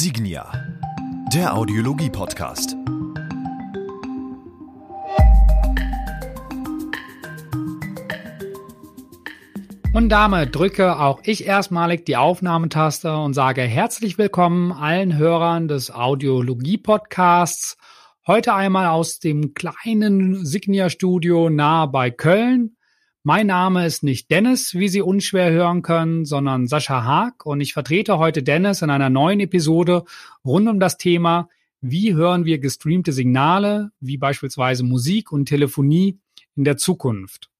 Signia, der Audiologie-Podcast. Und damit drücke auch ich erstmalig die Aufnahmetaste und sage herzlich willkommen allen Hörern des Audiologie-Podcasts. Heute einmal aus dem kleinen Signia-Studio nahe bei Köln. Mein Name ist nicht Dennis, wie Sie unschwer hören können, sondern Sascha Haag und ich vertrete heute Dennis in einer neuen Episode rund um das Thema, wie hören wir gestreamte Signale, wie beispielsweise Musik und Telefonie in der Zukunft.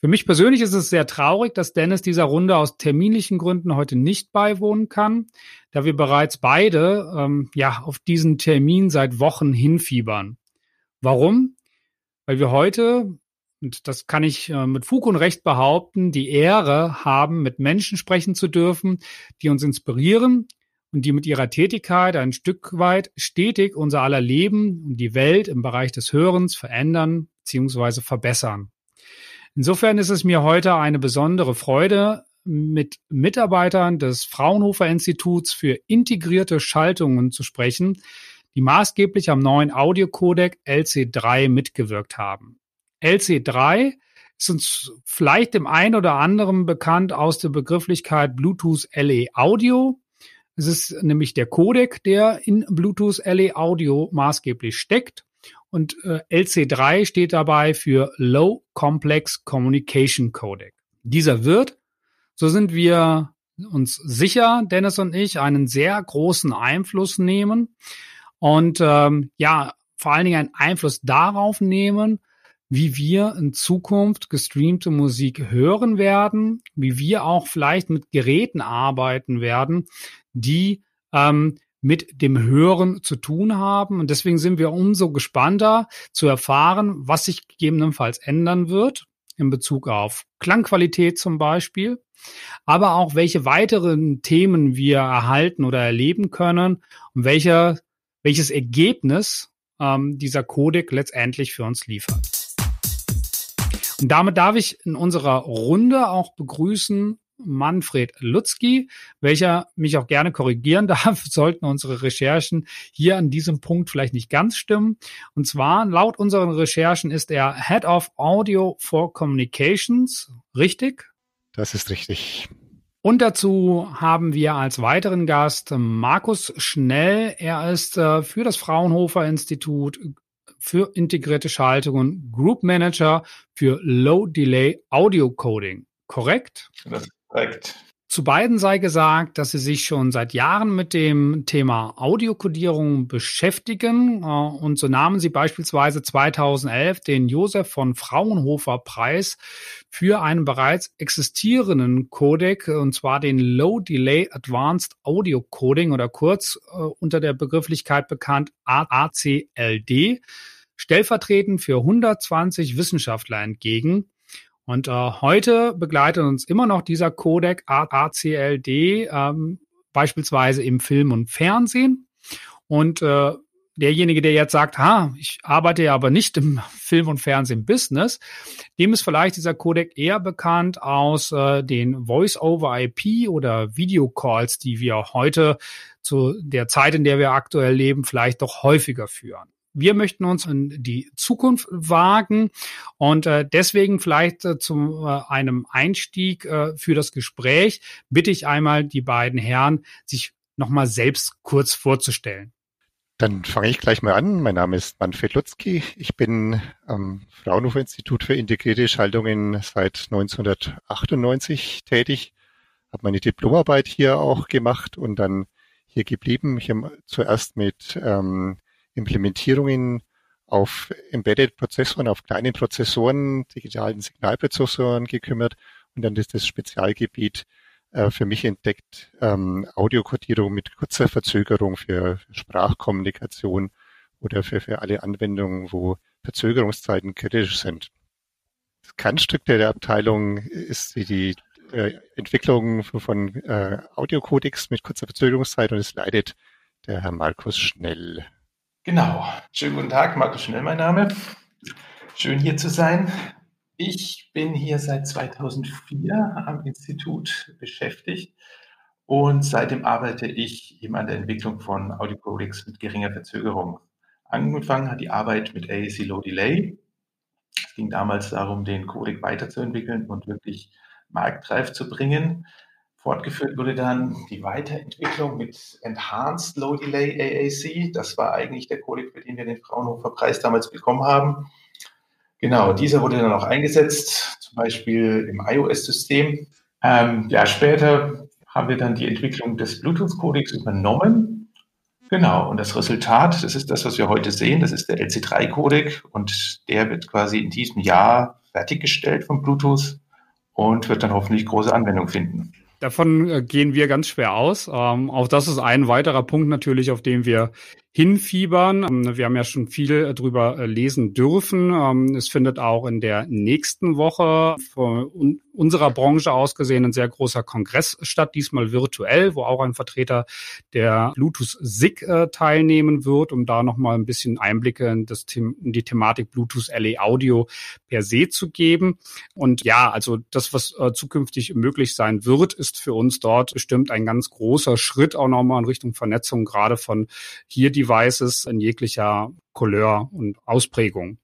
Für mich persönlich ist es sehr traurig, dass Dennis dieser Runde aus terminlichen Gründen heute nicht beiwohnen kann, da wir bereits beide ähm, ja auf diesen Termin seit Wochen hinfiebern. Warum? Weil wir heute und das kann ich äh, mit Fug und Recht behaupten, die Ehre haben, mit Menschen sprechen zu dürfen, die uns inspirieren und die mit ihrer Tätigkeit ein Stück weit stetig unser aller Leben und die Welt im Bereich des Hörens verändern bzw. verbessern. Insofern ist es mir heute eine besondere Freude, mit Mitarbeitern des Fraunhofer Instituts für integrierte Schaltungen zu sprechen, die maßgeblich am neuen Audiocodec LC3 mitgewirkt haben. LC3 ist uns vielleicht dem einen oder anderen bekannt aus der Begrifflichkeit Bluetooth LE Audio. Es ist nämlich der Codec, der in Bluetooth LE Audio maßgeblich steckt. Und äh, LC3 steht dabei für Low Complex Communication Codec. Dieser wird, so sind wir uns sicher, Dennis und ich, einen sehr großen Einfluss nehmen und ähm, ja, vor allen Dingen einen Einfluss darauf nehmen, wie wir in Zukunft gestreamte Musik hören werden, wie wir auch vielleicht mit Geräten arbeiten werden, die ähm, mit dem Hören zu tun haben. Und deswegen sind wir umso gespannter zu erfahren, was sich gegebenenfalls ändern wird in Bezug auf Klangqualität zum Beispiel, aber auch welche weiteren Themen wir erhalten oder erleben können und welcher, welches Ergebnis ähm, dieser Codec letztendlich für uns liefert. Und damit darf ich in unserer Runde auch begrüßen Manfred Lutzki, welcher mich auch gerne korrigieren darf, sollten unsere Recherchen hier an diesem Punkt vielleicht nicht ganz stimmen. Und zwar, laut unseren Recherchen ist er Head of Audio for Communications, richtig? Das ist richtig. Und dazu haben wir als weiteren Gast Markus Schnell. Er ist äh, für das Fraunhofer Institut für integrierte Schaltungen, Group Manager für Low Delay Audio Coding. Korrekt? Das ist korrekt. Zu beiden sei gesagt, dass sie sich schon seit Jahren mit dem Thema Audiokodierung beschäftigen äh, und so nahmen sie beispielsweise 2011 den Josef von Fraunhofer Preis für einen bereits existierenden Codec und zwar den Low Delay Advanced Audio Coding oder kurz äh, unter der Begrifflichkeit bekannt ACLD stellvertretend für 120 Wissenschaftler entgegen. Und äh, heute begleitet uns immer noch dieser Codec ACLD, ähm, beispielsweise im Film und Fernsehen. Und äh, derjenige, der jetzt sagt, ha, ich arbeite ja aber nicht im Film- und Fernsehen-Business, dem ist vielleicht dieser Codec eher bekannt aus äh, den Voice-over-IP oder Videocalls, die wir heute zu der Zeit, in der wir aktuell leben, vielleicht doch häufiger führen. Wir möchten uns in die Zukunft wagen und äh, deswegen vielleicht äh, zu äh, einem Einstieg äh, für das Gespräch bitte ich einmal die beiden Herren, sich nochmal selbst kurz vorzustellen. Dann fange ich gleich mal an. Mein Name ist Manfred Lutzki. Ich bin am Fraunhofer Institut für integrierte Schaltungen seit 1998 tätig, habe meine Diplomarbeit hier auch gemacht und dann hier geblieben. Ich habe zuerst mit ähm, Implementierungen auf Embedded-Prozessoren, auf kleinen Prozessoren, digitalen Signalprozessoren gekümmert und dann ist das Spezialgebiet äh, für mich entdeckt, ähm, Audiokodierung mit kurzer Verzögerung für, Sprachkommunikation oder für, für alle Anwendungen, wo Verzögerungszeiten kritisch sind. Das Kernstück der Abteilung ist die, die äh, Entwicklung von äh, Audiocodecs mit kurzer Verzögerungszeit und es leidet der Herr Markus Schnell. Genau. Schönen guten Tag, Markus Schnell mein Name. Schön hier zu sein. Ich bin hier seit 2004 am Institut beschäftigt Und seitdem arbeite ich eben an der Entwicklung von Audiocodecs mit geringer Verzögerung. Angefangen hat die Arbeit mit AAC Low Delay. Es ging damals darum, den Codec weiterzuentwickeln und wirklich marktreif zu bringen. Fortgeführt wurde dann die Weiterentwicklung mit Enhanced Low Delay AAC. Das war eigentlich der Codec, für den wir den Fraunhofer Preis damals bekommen haben. Genau, dieser wurde dann auch eingesetzt, zum Beispiel im iOS-System. Ähm, ja, später haben wir dann die Entwicklung des Bluetooth-Codecs übernommen. Genau, und das Resultat, das ist das, was wir heute sehen, das ist der LC3-Codec und der wird quasi in diesem Jahr fertiggestellt von Bluetooth und wird dann hoffentlich große Anwendung finden. Davon äh, gehen wir ganz schwer aus. Ähm, auch das ist ein weiterer Punkt natürlich, auf den wir hinfiebern. Ähm, wir haben ja schon viel äh, drüber äh, lesen dürfen. Ähm, es findet auch in der nächsten Woche von unserer Branche aus gesehen ein sehr großer Kongress statt, diesmal virtuell, wo auch ein Vertreter der Bluetooth SIG äh, teilnehmen wird, um da nochmal ein bisschen Einblicke in, das, in die Thematik Bluetooth LE Audio per se zu geben. Und ja, also das, was zukünftig möglich sein wird, ist für uns dort bestimmt ein ganz großer Schritt auch nochmal in Richtung Vernetzung, gerade von hier die Devices in jeglicher Couleur und Ausprägung.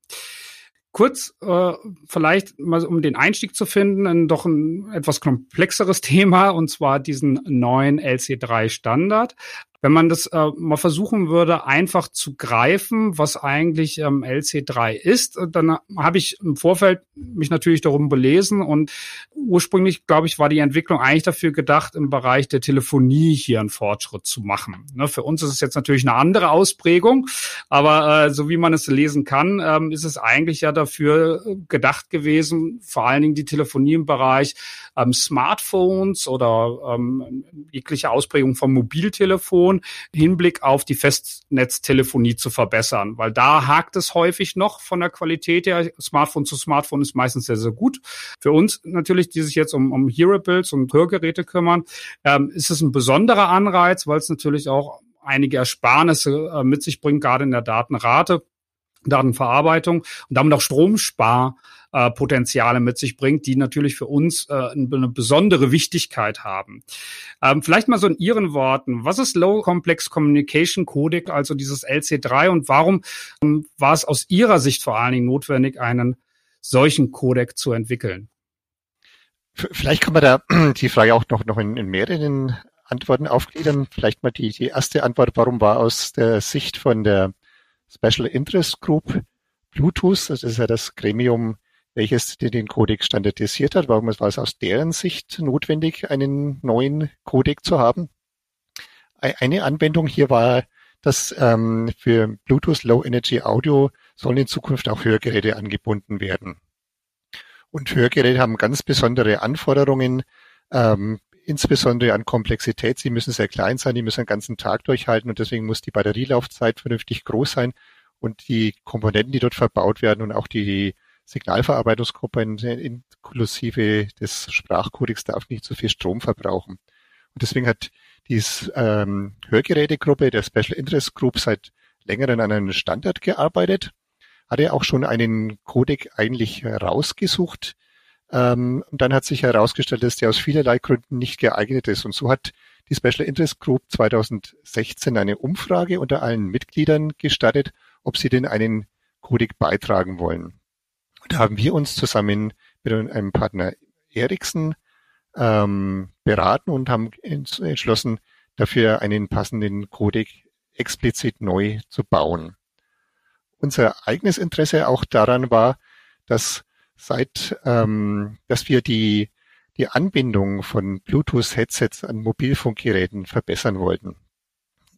Kurz, äh, vielleicht mal um den Einstieg zu finden, ein doch ein etwas komplexeres Thema, und zwar diesen neuen LC3 Standard. Wenn man das äh, mal versuchen würde, einfach zu greifen, was eigentlich ähm, LC3 ist, äh, dann habe ich im Vorfeld mich natürlich darum belesen und ursprünglich, glaube ich, war die Entwicklung eigentlich dafür gedacht, im Bereich der Telefonie hier einen Fortschritt zu machen. Ne, für uns ist es jetzt natürlich eine andere Ausprägung, aber äh, so wie man es lesen kann, ähm, ist es eigentlich ja dafür äh, gedacht gewesen, vor allen Dingen die Telefonie im Bereich ähm, Smartphones oder ähm, jegliche Ausprägung vom Mobiltelefon Kommunikation Hinblick auf die Festnetztelefonie zu verbessern, weil da hakt es häufig noch von der Qualität her. Smartphone zu Smartphone ist meistens sehr, sehr gut. Für uns natürlich, die sich jetzt um, um Hearables und Hörgeräte kümmern, ähm, ist es ein besonderer Anreiz, weil es natürlich auch einige Ersparnisse äh, mit sich bringt, gerade in der Datenrate. Datenverarbeitung und damit auch Stromspar äh, Potenziale mit sich bringt, die natürlich für uns äh, eine besondere Wichtigkeit haben. Ähm, vielleicht mal so in Ihren Worten, was ist Low Complex Communication Codec, also dieses LC3 und warum ähm, war es aus Ihrer Sicht vor allen Dingen notwendig, einen solchen Codec zu entwickeln? Vielleicht kann man da die Frage auch noch, noch in, in mehreren Antworten aufgliedern. Vielleicht mal die, die erste Antwort, warum war aus der Sicht von der Special Interest Group Bluetooth, das ist ja das Gremium welches den Codec standardisiert hat. Warum war es aus deren Sicht notwendig, einen neuen Codec zu haben? Eine Anwendung hier war, dass ähm, für Bluetooth Low Energy Audio sollen in Zukunft auch Hörgeräte angebunden werden. Und Hörgeräte haben ganz besondere Anforderungen, ähm, insbesondere an Komplexität. Sie müssen sehr klein sein, die müssen den ganzen Tag durchhalten und deswegen muss die Batterielaufzeit vernünftig groß sein und die Komponenten, die dort verbaut werden und auch die Signalverarbeitungsgruppe inklusive des Sprachkodex darf nicht so viel Strom verbrauchen. Und deswegen hat die ähm, Hörgerätegruppe der Special Interest Group seit längerem an einem Standard gearbeitet, hatte auch schon einen Codec eigentlich rausgesucht. Ähm, und dann hat sich herausgestellt, dass der aus vielerlei Gründen nicht geeignet ist. Und so hat die Special Interest Group 2016 eine Umfrage unter allen Mitgliedern gestartet, ob sie denn einen Codec beitragen wollen. Da haben wir uns zusammen mit einem Partner Ericsson ähm, beraten und haben entschlossen, dafür einen passenden Codec explizit neu zu bauen. Unser eigenes Interesse auch daran war, dass seit, ähm, dass wir die, die Anbindung von Bluetooth-Headsets an Mobilfunkgeräten verbessern wollten.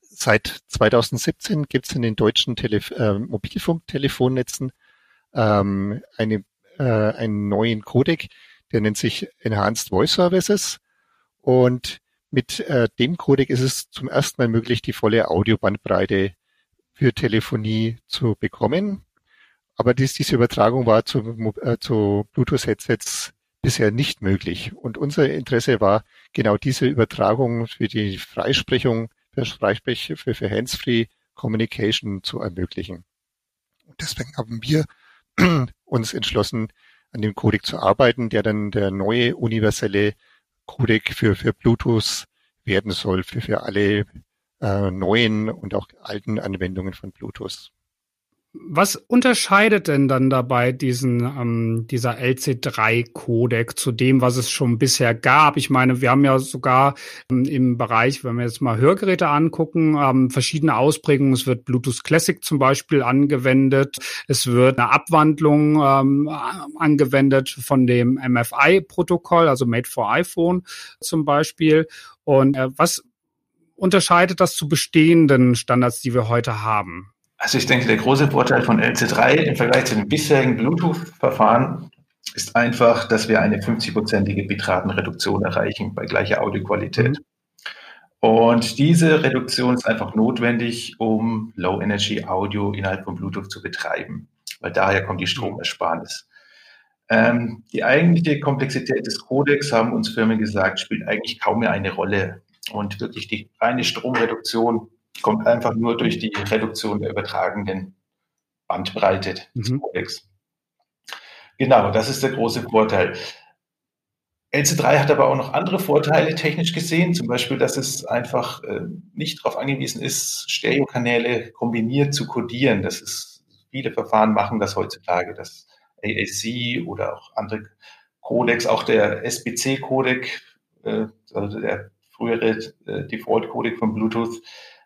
Seit 2017 gibt es in den deutschen Telef äh, Mobilfunktelefonnetzen ähm, eine, äh, einen neuen Codec, der nennt sich Enhanced Voice Services. Und mit äh, dem Codec ist es zum ersten Mal möglich, die volle Audiobandbreite für Telefonie zu bekommen. Aber dies, diese Übertragung war zu, äh, zu Bluetooth-Headsets bisher nicht möglich. Und unser Interesse war, genau diese Übertragung für die Freisprechung, für Freisprech, für, für Hands-Free Communication zu ermöglichen. Und deswegen haben wir uns entschlossen, an dem Codec zu arbeiten, der dann der neue universelle Codec für, für Bluetooth werden soll für, für alle äh, neuen und auch alten Anwendungen von Bluetooth. Was unterscheidet denn dann dabei diesen ähm, dieser LC3-Codec zu dem, was es schon bisher gab? Ich meine, wir haben ja sogar ähm, im Bereich, wenn wir jetzt mal Hörgeräte angucken, ähm, verschiedene Ausprägungen. Es wird Bluetooth Classic zum Beispiel angewendet. Es wird eine Abwandlung ähm, angewendet von dem MFI-Protokoll, also Made for iPhone zum Beispiel. Und äh, was unterscheidet das zu bestehenden Standards, die wir heute haben? Also ich denke, der große Vorteil von LC3 im Vergleich zu den bisherigen Bluetooth-Verfahren ist einfach, dass wir eine 50-prozentige Bitratenreduktion erreichen bei gleicher Audioqualität. Und diese Reduktion ist einfach notwendig, um Low-Energy-Audio innerhalb von Bluetooth zu betreiben, weil daher kommt die Stromersparnis. Ähm, die eigentliche Komplexität des Codecs, haben uns Firmen gesagt, spielt eigentlich kaum mehr eine Rolle. Und wirklich die reine Stromreduktion kommt einfach nur durch die Reduktion der übertragenen Bandbreite des mhm. Codecs. Genau, das ist der große Vorteil. LC3 hat aber auch noch andere Vorteile technisch gesehen, zum Beispiel, dass es einfach äh, nicht darauf angewiesen ist, Stereokanäle kombiniert zu codieren. Das ist, viele Verfahren machen das heutzutage, das AAC oder auch andere Codecs, auch der SBC-Codec, äh, also der frühere äh, Default-Codec von Bluetooth,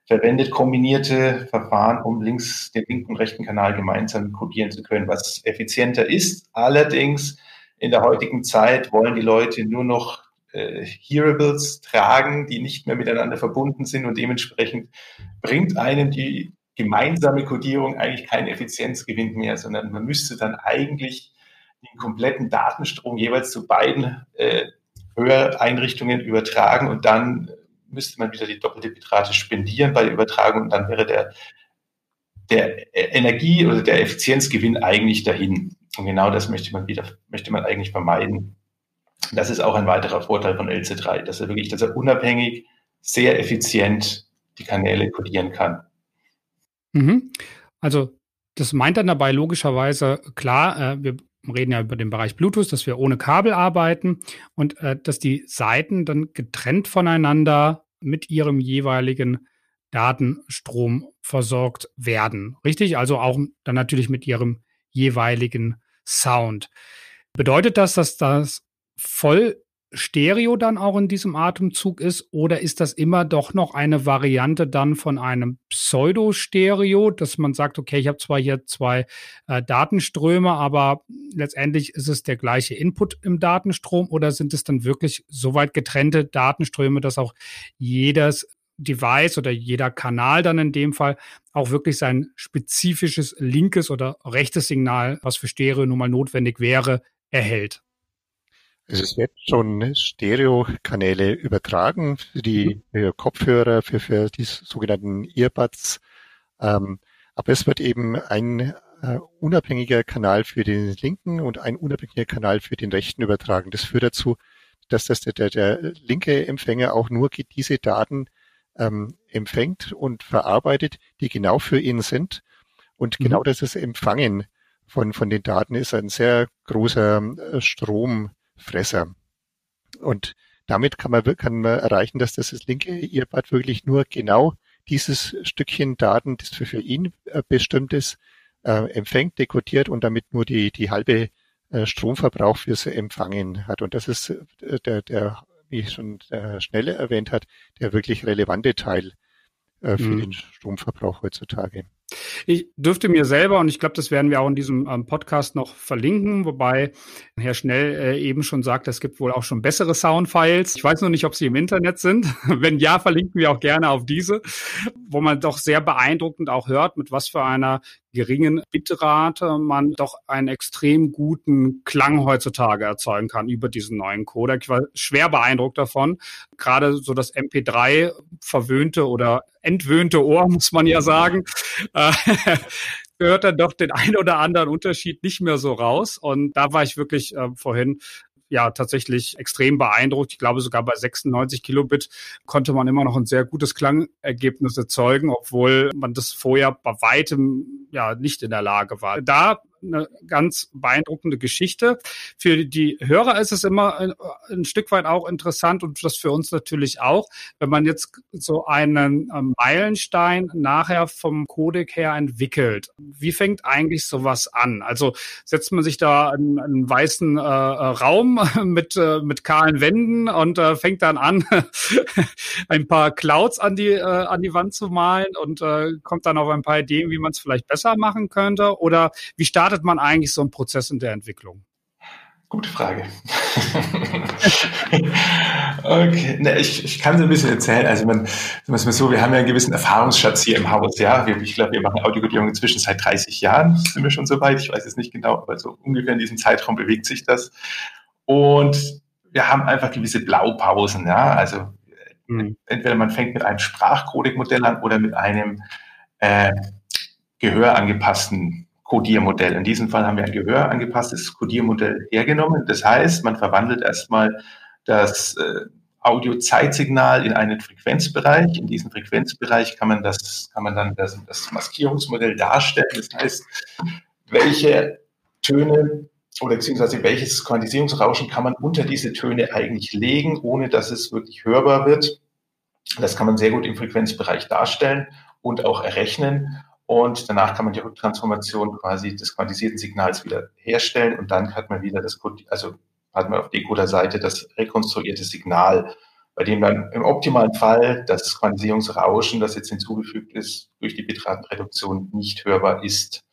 verwendet kombinierte Verfahren, um links den linken und rechten Kanal gemeinsam codieren zu können, was effizienter ist. Allerdings in der heutigen Zeit wollen die Leute nur noch äh, Hearables tragen, die nicht mehr miteinander verbunden sind und dementsprechend bringt einem die gemeinsame Codierung eigentlich keinen Effizienzgewinn mehr, sondern man müsste dann eigentlich den kompletten Datenstrom jeweils zu beiden äh, Höreinrichtungen übertragen und dann müsste man wieder die doppelte Bitrate spendieren bei der Übertragung und dann wäre der, der Energie- oder der Effizienzgewinn eigentlich dahin. Und genau das möchte man wieder, möchte man eigentlich vermeiden. Das ist auch ein weiterer Vorteil von LC3, dass er wirklich, dass er unabhängig, sehr effizient die Kanäle kodieren kann. Mhm. Also das meint dann dabei logischerweise klar, äh, wir reden ja über den Bereich Bluetooth, dass wir ohne Kabel arbeiten und äh, dass die Seiten dann getrennt voneinander mit ihrem jeweiligen Datenstrom versorgt werden. Richtig? Also auch dann natürlich mit ihrem jeweiligen Sound. Bedeutet das, dass das voll Stereo dann auch in diesem Atemzug ist oder ist das immer doch noch eine Variante dann von einem Pseudo-Stereo, dass man sagt, okay, ich habe zwar hier zwei äh, Datenströme, aber letztendlich ist es der gleiche Input im Datenstrom oder sind es dann wirklich so weit getrennte Datenströme, dass auch jedes Device oder jeder Kanal dann in dem Fall auch wirklich sein spezifisches linkes oder rechtes Signal, was für Stereo nun mal notwendig wäre, erhält? Es wird schon Stereokanäle übertragen für die mhm. für Kopfhörer, für, für die sogenannten Earbuds. Ähm, aber es wird eben ein äh, unabhängiger Kanal für den linken und ein unabhängiger Kanal für den rechten übertragen. Das führt dazu, dass das der, der, der linke Empfänger auch nur diese Daten ähm, empfängt und verarbeitet, die genau für ihn sind. Und mhm. genau das ist Empfangen von, von den Daten ist ein sehr großer äh, Strom, Fresser. Und damit kann man, kann man erreichen, dass das, das linke Earbud wirklich nur genau dieses Stückchen Daten, das für, für ihn äh, bestimmt ist, äh, empfängt, dekodiert und damit nur die, die halbe äh, Stromverbrauch fürs Empfangen hat. Und das ist äh, der, der, wie ich schon äh, schneller erwähnt hat, der wirklich relevante Teil äh, für mhm. den Stromverbrauch heutzutage. Ich dürfte mir selber, und ich glaube, das werden wir auch in diesem ähm, Podcast noch verlinken, wobei Herr Schnell äh, eben schon sagt, es gibt wohl auch schon bessere Soundfiles. Ich weiß noch nicht, ob sie im Internet sind. Wenn ja, verlinken wir auch gerne auf diese, wo man doch sehr beeindruckend auch hört, mit was für einer geringen Bitrate man doch einen extrem guten Klang heutzutage erzeugen kann über diesen neuen Codec. Ich war schwer beeindruckt davon. Gerade so das MP3 verwöhnte oder entwöhnte Ohr, muss man ja sagen, äh, hört dann doch den ein oder anderen Unterschied nicht mehr so raus. Und da war ich wirklich äh, vorhin ja tatsächlich extrem beeindruckt. Ich glaube, sogar bei 96 Kilobit konnte man immer noch ein sehr gutes Klangergebnis erzeugen, obwohl man das vorher bei weitem ja nicht in der Lage war. Da eine ganz beeindruckende Geschichte. Für die Hörer ist es immer ein, ein, Stück weit auch interessant und das für uns natürlich auch, wenn man jetzt so einen ähm, Meilenstein nachher vom Codec her entwickelt. Wie fängt eigentlich sowas an? Also setzt man sich da einen, einen weißen äh, Raum mit, äh, mit kahlen Wänden und äh, fängt dann an, ein paar Clouds an die, äh, an die Wand zu malen und äh, kommt dann auf ein paar Ideen, wie man es vielleicht besser machen könnte? Oder wie startet man eigentlich so einen Prozess in der Entwicklung? Gute Frage. okay, ne, ich, ich kann so ein bisschen erzählen. Also man, man so, wir haben ja einen gewissen Erfahrungsschatz hier im Haus. Ja, wir, ich glaube, wir machen Audiokodierung inzwischen seit 30 Jahren. Sind wir schon so weit? Ich weiß es nicht genau, aber so ungefähr in diesem Zeitraum bewegt sich das. Und wir haben einfach gewisse Blaupausen. Ja, also mhm. entweder man fängt mit einem Sprachcodec-Modell an oder mit einem äh, gehörangepassten Codiermodell. In diesem Fall haben wir ein gehörangepasstes Codiermodell hergenommen. Das heißt, man verwandelt erstmal das äh, Audio-Zeitsignal in einen Frequenzbereich. In diesem Frequenzbereich kann man das, kann man dann das, das Maskierungsmodell darstellen. Das heißt, welche Töne oder beziehungsweise welches Quantisierungsrauschen kann man unter diese Töne eigentlich legen, ohne dass es wirklich hörbar wird. Das kann man sehr gut im Frequenzbereich darstellen und auch errechnen. Und danach kann man die Rücktransformation quasi des quantisierten Signals wieder herstellen und dann hat man wieder das, also hat man auf Decoder-Seite das rekonstruierte Signal, bei dem dann im optimalen Fall das Quantisierungsrauschen, das jetzt hinzugefügt ist, durch die Bitratenreduktion nicht hörbar ist.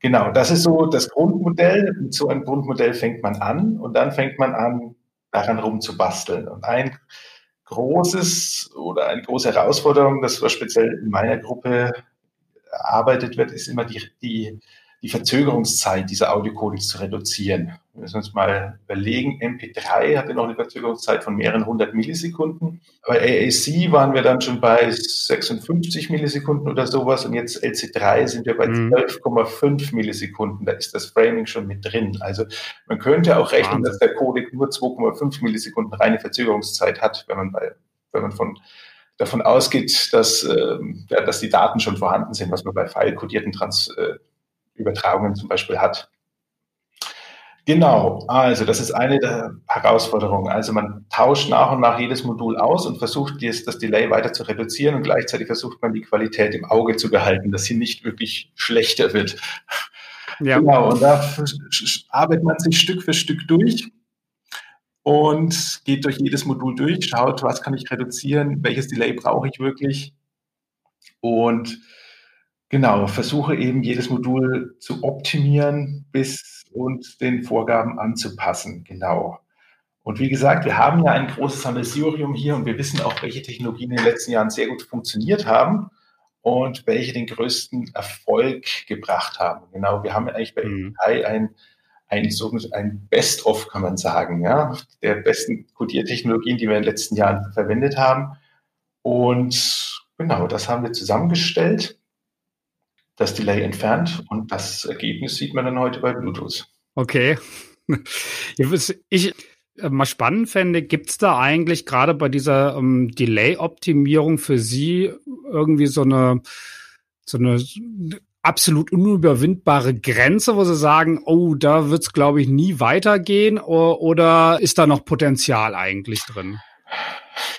Genau, das ist so das Grundmodell. Mit so einem Grundmodell fängt man an und dann fängt man an, daran rumzubasteln. Und ein großes oder eine große Herausforderung, das war speziell in meiner Gruppe erarbeitet wird, ist immer die, die, die Verzögerungszeit dieser Audiocodecs zu reduzieren. Wir müssen uns mal überlegen, MP3 hatte noch eine Verzögerungszeit von mehreren hundert Millisekunden. Bei AAC waren wir dann schon bei 56 Millisekunden oder sowas und jetzt LC3 sind wir bei mhm. 12,5 Millisekunden. Da ist das Framing schon mit drin. Also man könnte auch rechnen, dass der Codec nur 2,5 Millisekunden reine Verzögerungszeit hat, wenn man bei, wenn man von davon ausgeht, dass, äh, dass die Daten schon vorhanden sind, was man bei file-kodierten äh, Übertragungen zum Beispiel hat. Genau, also das ist eine der Herausforderungen. Also man tauscht nach und nach jedes Modul aus und versucht das, das Delay weiter zu reduzieren und gleichzeitig versucht man die Qualität im Auge zu behalten, dass sie nicht wirklich schlechter wird. Ja. Genau, und da arbeitet man sich Stück für Stück durch und geht durch jedes Modul durch, schaut, was kann ich reduzieren, welches Delay brauche ich wirklich und genau, versuche eben jedes Modul zu optimieren bis und den Vorgaben anzupassen. Genau. Und wie gesagt, wir haben ja ein großes Sammelsurium hier und wir wissen auch, welche Technologien in den letzten Jahren sehr gut funktioniert haben und welche den größten Erfolg gebracht haben. Genau, wir haben eigentlich bei mhm. ein ein, so ein Best-of, kann man sagen, ja, der besten Codiertechnologien, die wir in den letzten Jahren verwendet haben. Und genau, das haben wir zusammengestellt, das Delay entfernt und das Ergebnis sieht man dann heute bei Bluetooth. Okay. Ich äh, mal spannend fände, gibt es da eigentlich gerade bei dieser ähm, Delay-Optimierung für Sie irgendwie so eine so eine absolut unüberwindbare Grenze, wo Sie sagen, oh, da wird es, glaube ich, nie weitergehen? Oder ist da noch Potenzial eigentlich drin?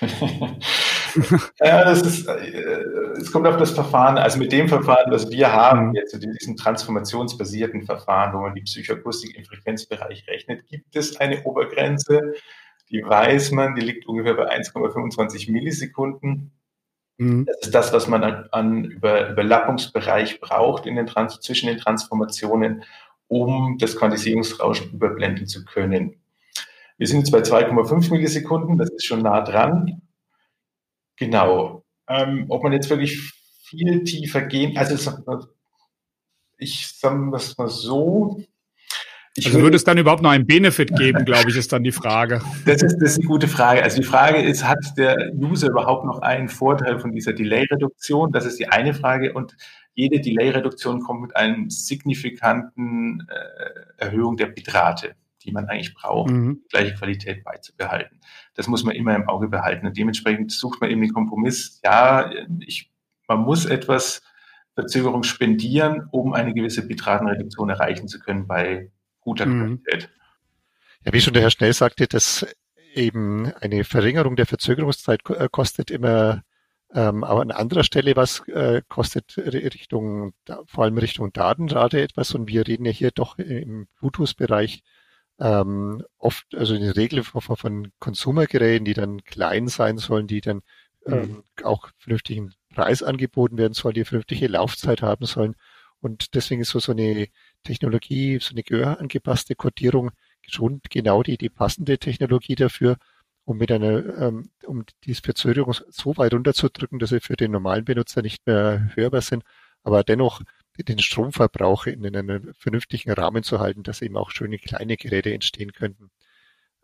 ja, das ist, äh, es kommt auf das Verfahren, also mit dem Verfahren, was wir haben, mhm. jetzt in diesem transformationsbasierten Verfahren, wo man die Psychoakustik im Frequenzbereich rechnet, gibt es eine Obergrenze, die weiß man, die liegt ungefähr bei 1,25 Millisekunden. Mhm. Das ist das, was man an, an Über, Überlappungsbereich braucht in den Trans zwischen den Transformationen, um das Quantisierungsrauschen überblenden zu können. Wir sind jetzt bei 2,5 Millisekunden, das ist schon nah dran. Genau. Ähm, ob man jetzt wirklich viel tiefer gehen, also ich sage das mal so, ich also würde es dann überhaupt noch einen Benefit geben, glaube ich, ist dann die Frage. Das ist, das ist eine gute Frage. Also die Frage ist, hat der User überhaupt noch einen Vorteil von dieser Delay-Reduktion? Das ist die eine Frage. Und jede Delay-Reduktion kommt mit einer signifikanten äh, Erhöhung der Bitrate, die man eigentlich braucht, mhm. gleiche Qualität beizubehalten. Das muss man immer im Auge behalten. Und dementsprechend sucht man eben den Kompromiss. Ja, ich, man muss etwas Verzögerung spendieren, um eine gewisse Bitratenreduktion erreichen zu können bei guter mhm. Qualität. Ja, wie schon der Herr Schnell sagte, dass eben eine Verringerung der Verzögerungszeit äh, kostet immer ähm, aber an anderer Stelle was äh, kostet Richtung, vor allem Richtung Datenrate etwas und wir reden ja hier doch im Bluetooth-Bereich ähm, oft, also in der Regel von, von Konsumergeräten, die dann klein sein sollen, die dann ähm, mhm. auch vernünftigen Preis angeboten werden sollen, die vernünftige Laufzeit haben sollen. Und deswegen ist so, so eine Technologie, so eine gehörangepasste Codierung schon genau die, die passende Technologie dafür, um mit einer, ähm, um diese Verzögerung so weit runterzudrücken, dass sie für den normalen Benutzer nicht mehr hörbar sind, aber dennoch den Stromverbrauch in, in einem vernünftigen Rahmen zu halten, dass eben auch schöne kleine Geräte entstehen könnten.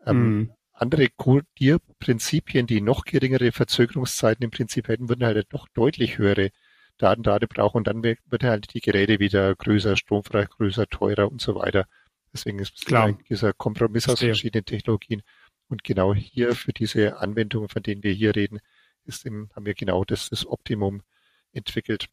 Ähm, mm. Andere Codierprinzipien, die noch geringere Verzögerungszeiten im Prinzip hätten, würden halt noch deutlich höhere Datenrate brauchen und dann würden halt die Geräte wieder größer, stromfrei, größer, teurer und so weiter. Deswegen ist Klar. dieser Kompromiss aus verschiedenen Technologien. Und genau hier für diese Anwendungen, von denen wir hier reden, ist im, haben wir genau das, das Optimum entwickelt.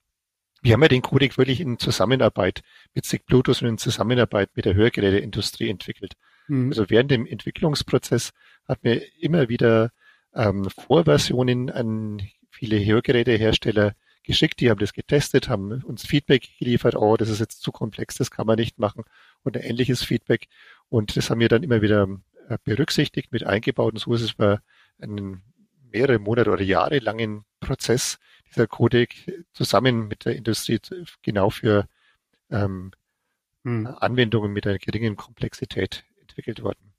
Wir haben ja den Codec wirklich in Zusammenarbeit mit SIG Bluetooth und in Zusammenarbeit mit der Hörgeräteindustrie entwickelt. Mhm. Also während dem Entwicklungsprozess hat mir immer wieder ähm, Vorversionen an viele Hörgerätehersteller geschickt, die haben das getestet, haben uns Feedback geliefert, oh, das ist jetzt zu komplex, das kann man nicht machen und ein ähnliches Feedback. Und das haben wir dann immer wieder äh, berücksichtigt, mit eingebaut. Und so ist es bei einem mehrere Monate oder Jahre langen Prozess dieser Codec zusammen mit der Industrie genau für ähm, hm. Anwendungen mit einer geringen Komplexität entwickelt worden.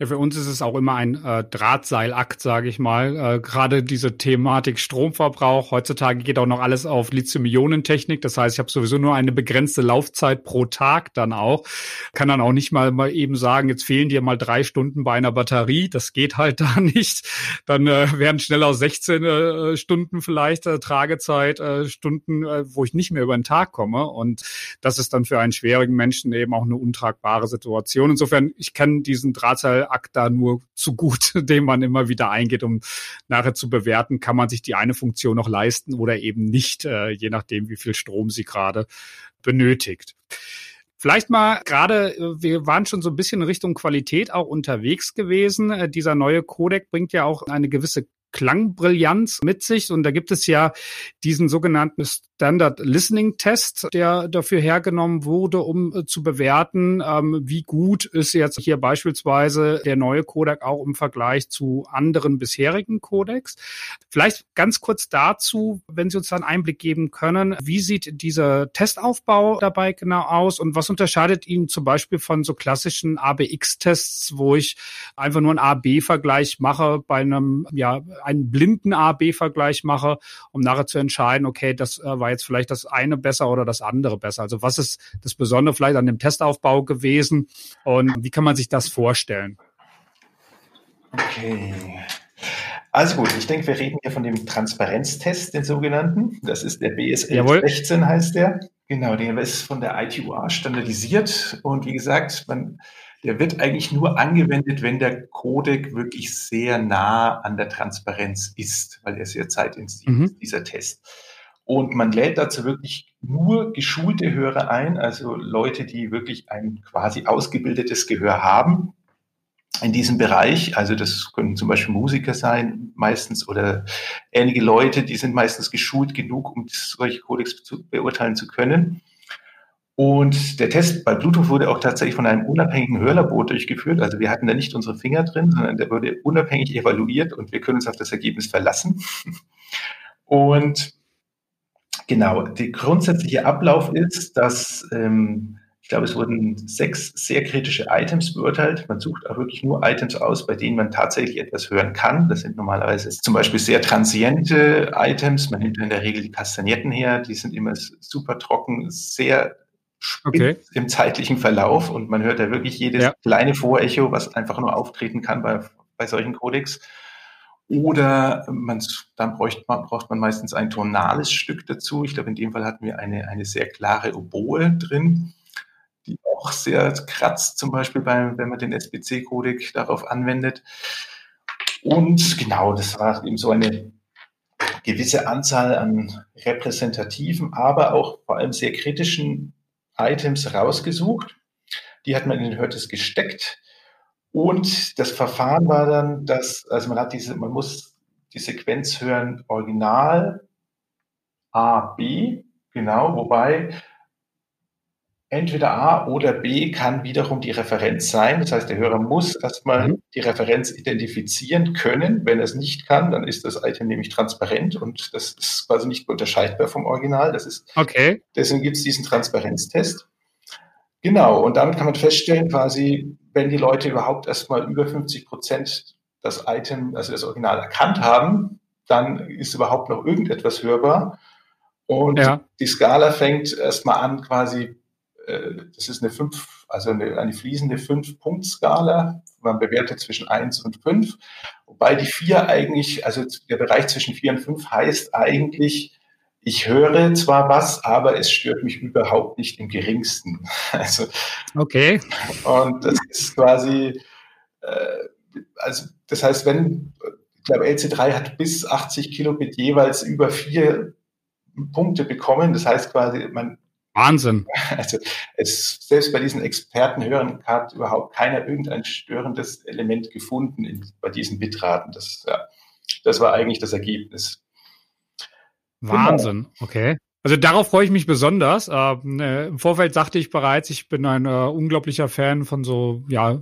Ja, für uns ist es auch immer ein äh, Drahtseilakt, sage ich mal. Äh, Gerade diese Thematik Stromverbrauch. Heutzutage geht auch noch alles auf Lithium-Ionen-Technik. Das heißt, ich habe sowieso nur eine begrenzte Laufzeit pro Tag dann auch. Kann dann auch nicht mal, mal eben sagen, jetzt fehlen dir mal drei Stunden bei einer Batterie. Das geht halt da nicht. Dann äh, werden schnell aus 16 äh, Stunden vielleicht äh, Tragezeit, äh, Stunden, äh, wo ich nicht mehr über den Tag komme. Und das ist dann für einen schwierigen Menschen eben auch eine untragbare Situation. Insofern, ich kenne diesen Drahtseil Akt nur zu gut, den man immer wieder eingeht, um nachher zu bewerten, kann man sich die eine Funktion noch leisten oder eben nicht, äh, je nachdem, wie viel Strom sie gerade benötigt. Vielleicht mal gerade, äh, wir waren schon so ein bisschen in Richtung Qualität auch unterwegs gewesen. Äh, dieser neue Codec bringt ja auch eine gewisse Klangbrillanz mit sich. Und da gibt es ja diesen sogenannten Standard Listening Test, der dafür hergenommen wurde, um äh, zu bewerten, ähm, wie gut ist jetzt hier beispielsweise der neue Codec auch im Vergleich zu anderen bisherigen Codecs. Vielleicht ganz kurz dazu, wenn Sie uns einen Einblick geben können, wie sieht dieser Testaufbau dabei genau aus und was unterscheidet ihn zum Beispiel von so klassischen ABX-Tests, wo ich einfach nur einen A-B-Vergleich mache bei einem, ja, einen blinden A-B-Vergleich mache, um nachher zu entscheiden, okay, das äh, war jetzt vielleicht das eine besser oder das andere besser. Also was ist das Besondere vielleicht an dem Testaufbau gewesen und wie kann man sich das vorstellen? Okay. Also gut, ich denke, wir reden hier von dem Transparenztest, den sogenannten. Das ist der BSL Jawohl. 16 heißt der. Genau, der ist von der ITUA standardisiert und wie gesagt, man der wird eigentlich nur angewendet, wenn der Codec wirklich sehr nah an der Transparenz ist, weil er sehr zeitintensiv mhm. ist, dieser Test. Und man lädt dazu wirklich nur geschulte Hörer ein, also Leute, die wirklich ein quasi ausgebildetes Gehör haben in diesem Bereich. Also das können zum Beispiel Musiker sein, meistens, oder einige Leute, die sind meistens geschult genug, um solche Codecs zu beurteilen zu können. Und der Test bei Bluetooth wurde auch tatsächlich von einem unabhängigen Hörlabor durchgeführt. Also wir hatten da nicht unsere Finger drin, sondern der wurde unabhängig evaluiert und wir können uns auf das Ergebnis verlassen. Und genau, der grundsätzliche Ablauf ist, dass ähm, ich glaube, es wurden sechs sehr kritische Items beurteilt. Man sucht auch wirklich nur Items aus, bei denen man tatsächlich etwas hören kann. Das sind normalerweise zum Beispiel sehr transiente Items. Man nimmt in der Regel die Kastagnetten her. Die sind immer super trocken, sehr okay. im zeitlichen Verlauf und man hört da wirklich jedes ja. kleine Vorecho, was einfach nur auftreten kann bei, bei solchen Codecs. Oder man, dann bräucht man, braucht man meistens ein tonales Stück dazu. Ich glaube, in dem Fall hatten wir eine, eine sehr klare Oboe drin, die auch sehr kratzt, zum Beispiel beim, wenn man den SBC-Codec darauf anwendet. Und genau, das war eben so eine gewisse Anzahl an repräsentativen, aber auch vor allem sehr kritischen Items rausgesucht. Die hat man in den Hörtes gesteckt. Und das Verfahren war dann, dass, also man hat diese, man muss die Sequenz hören, Original A, B, genau, wobei entweder A oder B kann wiederum die Referenz sein. Das heißt, der Hörer muss erstmal mhm. die Referenz identifizieren können. Wenn er es nicht kann, dann ist das Item nämlich transparent und das ist quasi nicht unterscheidbar vom Original. Das ist, okay. Deswegen gibt es diesen Transparenztest. Genau, und damit kann man feststellen, quasi, wenn die Leute überhaupt erstmal über 50 Prozent das Item, also das Original erkannt haben, dann ist überhaupt noch irgendetwas hörbar. Und ja. die Skala fängt erstmal an, quasi das ist eine fünf, also eine, eine fließende Fünf-Punkt-Skala. Man bewertet zwischen eins und fünf. Wobei die vier eigentlich, also der Bereich zwischen vier und fünf heißt eigentlich, ich höre zwar was, aber es stört mich überhaupt nicht im geringsten. Also, okay. Und das ist quasi, äh, also das heißt, wenn, ich glaube, LC3 hat bis 80 Kilobit jeweils über vier Punkte bekommen. Das heißt quasi, man Wahnsinn. Also es, selbst bei diesen Expertenhörern hat überhaupt keiner irgendein störendes Element gefunden in, bei diesen Bitraten. Das, ja, das war eigentlich das Ergebnis. Wahnsinn, genau. okay. Also darauf freue ich mich besonders. Ähm, äh, Im Vorfeld sagte ich bereits, ich bin ein äh, unglaublicher Fan von so, ja,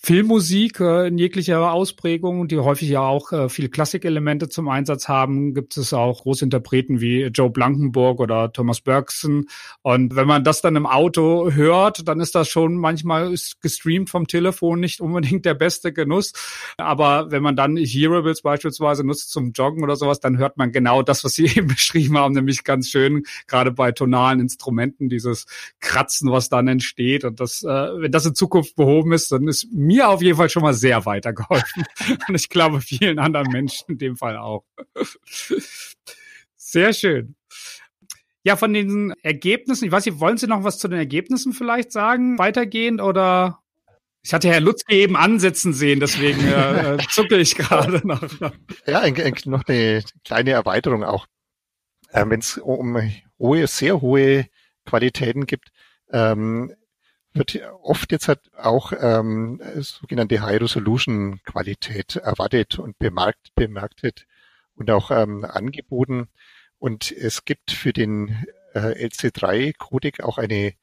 Filmmusik äh, in jeglicher Ausprägung, die häufig ja auch äh, viele Klassikelemente zum Einsatz haben, gibt es auch große Interpreten wie Joe Blankenburg oder Thomas Bergson. Und wenn man das dann im Auto hört, dann ist das schon manchmal gestreamt vom Telefon nicht unbedingt der beste Genuss. Aber wenn man dann Hearables beispielsweise nutzt zum Joggen oder sowas, dann hört man genau das, was Sie eben beschrieben haben, nämlich ganz schön, gerade bei tonalen Instrumenten, dieses Kratzen, was dann entsteht. Und das, äh, wenn das in Zukunft behoben ist, dann ist mir auf jeden Fall schon mal sehr weitergeholfen. Und ich glaube vielen anderen Menschen in dem Fall auch. Sehr schön. Ja, von den Ergebnissen, ich weiß nicht, wollen Sie noch was zu den Ergebnissen vielleicht sagen, weitergehend oder? Ich hatte Herr Lutzke eben ansetzen sehen, deswegen äh, äh zucke ich gerade noch. Ja, noch eine kleine Erweiterung auch. Äh, Wenn es um hohe, sehr hohe Qualitäten gibt, ähm, wird oft jetzt halt auch ähm, sogenannte High Resolution Qualität erwartet und bemarkt, bemarktet und auch ähm, angeboten. Und es gibt für den äh, LC3 auch eine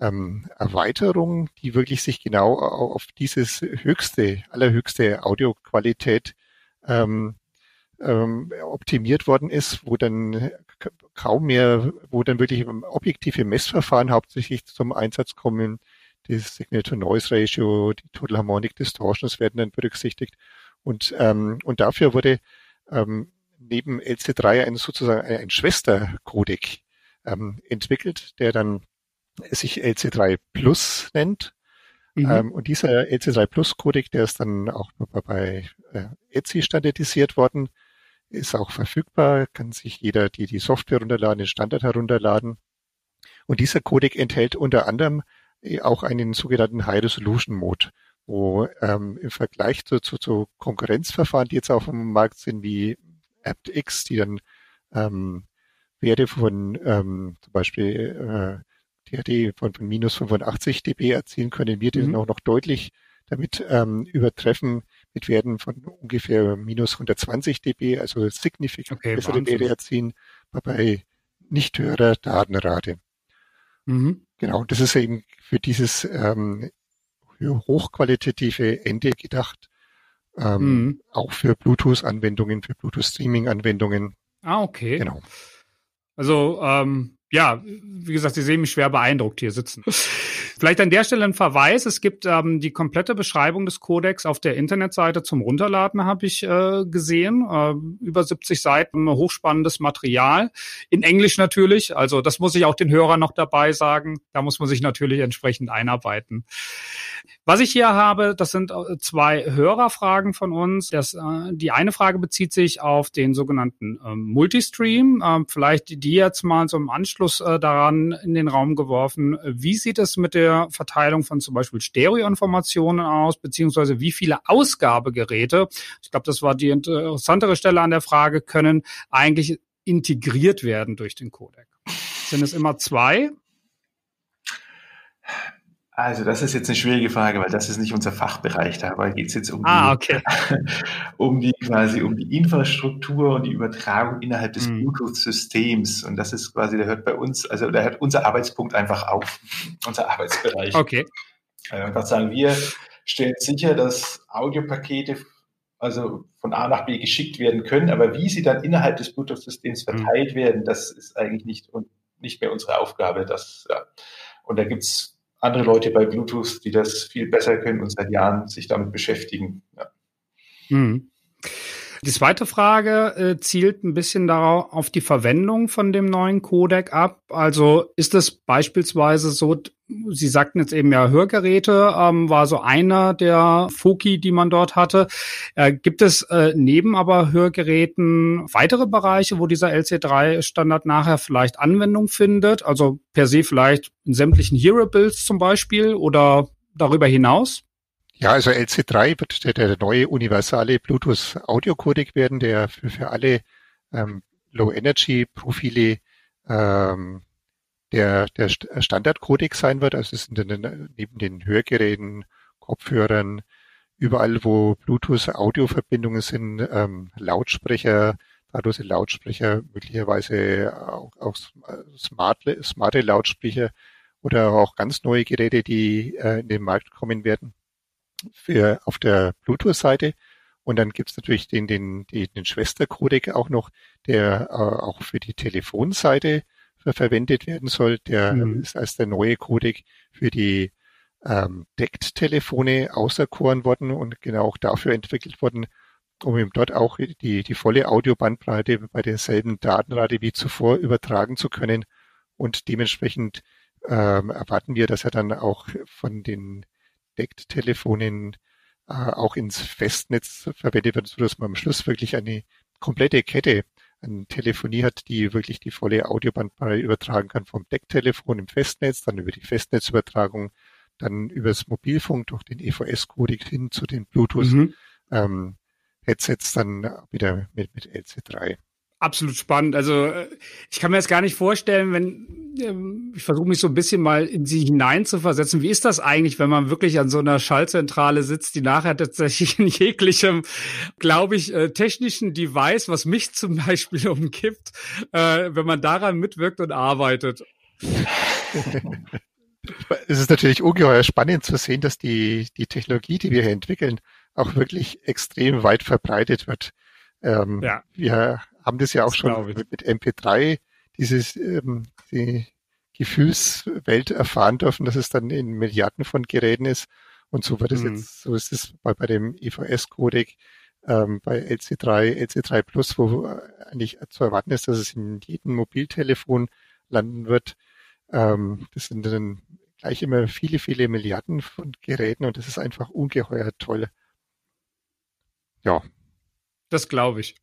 ähm, Erweiterung, die wirklich sich genau auf dieses höchste, allerhöchste Audioqualität ähm, ähm, optimiert worden ist, wo dann kaum mehr, wo dann wirklich objektive Messverfahren hauptsächlich zum Einsatz kommen. Das Signal-to-Noise-Ratio, die Total Harmonic Distortions werden dann berücksichtigt. Und, ähm, und dafür wurde ähm, neben LC3 ein sozusagen ein Schwestercodec ähm, entwickelt, der dann sich LC3 Plus nennt. Mhm. Ähm, und dieser LC3 Plus Codec, der ist dann auch bei äh, Etsy standardisiert worden ist auch verfügbar, kann sich jeder, die die Software runterladen, den Standard herunterladen. Und dieser Codec enthält unter anderem auch einen sogenannten High Resolution Mode, wo ähm, im Vergleich zu, zu, zu Konkurrenzverfahren, die jetzt auf dem Markt sind, wie aptX, die dann ähm, Werte von ähm, zum Beispiel äh, DRD von, von minus 85 dB erzielen können, wir mhm. den auch noch deutlich damit ähm, übertreffen, mit Werten von ungefähr minus 120 dB, also signifikant okay, bessere. Werte erzielen bei nicht höherer Datenrate. Mhm. Genau, das ist eben für dieses ähm, hochqualitative Ende gedacht, ähm, mhm. auch für Bluetooth-Anwendungen, für Bluetooth-Streaming-Anwendungen. Ah, okay. Genau. Also ähm, ja, wie gesagt, Sie sehen mich schwer beeindruckt hier sitzen. Vielleicht an der Stelle ein Verweis. Es gibt ähm, die komplette Beschreibung des Codex auf der Internetseite zum Runterladen, habe ich äh, gesehen. Äh, über 70 Seiten, hochspannendes Material. In Englisch natürlich. Also das muss ich auch den Hörern noch dabei sagen. Da muss man sich natürlich entsprechend einarbeiten. Was ich hier habe, das sind äh, zwei Hörerfragen von uns. Das, äh, die eine Frage bezieht sich auf den sogenannten äh, Multistream. Äh, vielleicht die jetzt mal so im Anschluss äh, daran in den Raum geworfen. Wie sieht es mit der der Verteilung von zum Beispiel Stereoinformationen aus, beziehungsweise wie viele Ausgabegeräte, ich glaube, das war die interessantere Stelle an der Frage, können eigentlich integriert werden durch den Codec? Sind es immer zwei? Also das ist jetzt eine schwierige Frage, weil das ist nicht unser Fachbereich. Dabei geht es jetzt um, ah, okay. um die quasi um die Infrastruktur und die Übertragung innerhalb des mhm. Bluetooth-Systems. Und das ist quasi, der hört bei uns, also da hört unser Arbeitspunkt einfach auf, unser Arbeitsbereich. Okay. Äh, und das sagen wir, stellen sicher, dass Audiopakete also von A nach B geschickt werden können, aber wie sie dann innerhalb des Bluetooth-Systems mhm. verteilt mhm. werden, das ist eigentlich nicht, nicht mehr unsere Aufgabe. Das, ja. Und da gibt es andere Leute bei Bluetooth, die das viel besser können und seit Jahren sich damit beschäftigen. Ja. Mhm. Die zweite Frage äh, zielt ein bisschen darauf auf die Verwendung von dem neuen Codec ab. Also ist es beispielsweise so, Sie sagten jetzt eben ja Hörgeräte, ähm, war so einer der Foki, die man dort hatte. Äh, gibt es äh, neben aber Hörgeräten weitere Bereiche, wo dieser LC3-Standard nachher vielleicht Anwendung findet? Also per se vielleicht in sämtlichen Hearables zum Beispiel oder darüber hinaus? Ja, also LC3 wird der, der neue universale Bluetooth Audio Codec werden, der für, für alle ähm, Low Energy Profile ähm, der, der Standard-Codec sein wird. Also es sind den, neben den Hörgeräten, Kopfhörern, überall, wo Bluetooth-Audio-Verbindungen sind, ähm, Lautsprecher, dadurch sind Lautsprecher möglicherweise auch, auch smart, smarte Lautsprecher oder auch ganz neue Geräte, die äh, in den Markt kommen werden für auf der Bluetooth-Seite. Und dann gibt's natürlich den, den, den, den Schwestercodec auch noch, der äh, auch für die Telefonseite verwendet werden soll. Der mhm. ist als der neue Codec für die ähm, DECT-Telefone auserkoren worden und genau auch dafür entwickelt worden, um eben dort auch die, die volle Audiobandbreite bei derselben Datenrate wie zuvor übertragen zu können. Und dementsprechend ähm, erwarten wir, dass er dann auch von den DECT-Telefonen äh, auch ins Festnetz verwendet wird, sodass man am Schluss wirklich eine komplette Kette an Telefonie hat, die wirklich die volle Audiobandbreite übertragen kann vom DECT-Telefon im Festnetz, dann über die Festnetzübertragung, dann übers Mobilfunk durch den EVS-Codec hin zu den Bluetooth mhm. ähm, Headsets dann wieder mit, mit LC3 absolut spannend. Also äh, ich kann mir das gar nicht vorstellen, wenn ähm, ich versuche mich so ein bisschen mal in sie hineinzuversetzen. Wie ist das eigentlich, wenn man wirklich an so einer Schallzentrale sitzt, die nachher tatsächlich in jeglichem, glaube ich, äh, technischen Device, was mich zum Beispiel umkippt, äh, wenn man daran mitwirkt und arbeitet? es ist natürlich ungeheuer spannend zu sehen, dass die, die Technologie, die wir hier entwickeln, auch wirklich extrem weit verbreitet wird. Ähm, ja. Wir haben das ja auch das schon mit, mit, MP3 dieses ähm, die Gefühlswelt erfahren dürfen, dass es dann in Milliarden von Geräten ist. Und so wird es mhm. jetzt, so ist es bei, bei dem EVS-Codec, ähm, bei LC3, LC3 Plus, wo eigentlich zu erwarten ist, dass es in jedem Mobiltelefon landen wird. Ähm, das sind dann gleich immer viele, viele Milliarden von Geräten und das ist einfach ungeheuer toll. Ja. Das glaube ich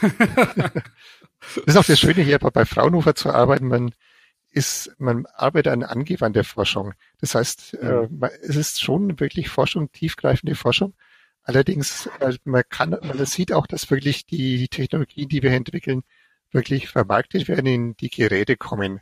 das ist auch das Schöne hier bei Fraunhofer zu arbeiten. Man ist, man arbeitet an angewandter Forschung. Das heißt, ja. äh, es ist schon wirklich Forschung, tiefgreifende Forschung. Allerdings, äh, man kann, man sieht auch, dass wirklich die Technologien, die wir entwickeln, wirklich vermarktet werden, in die Geräte kommen.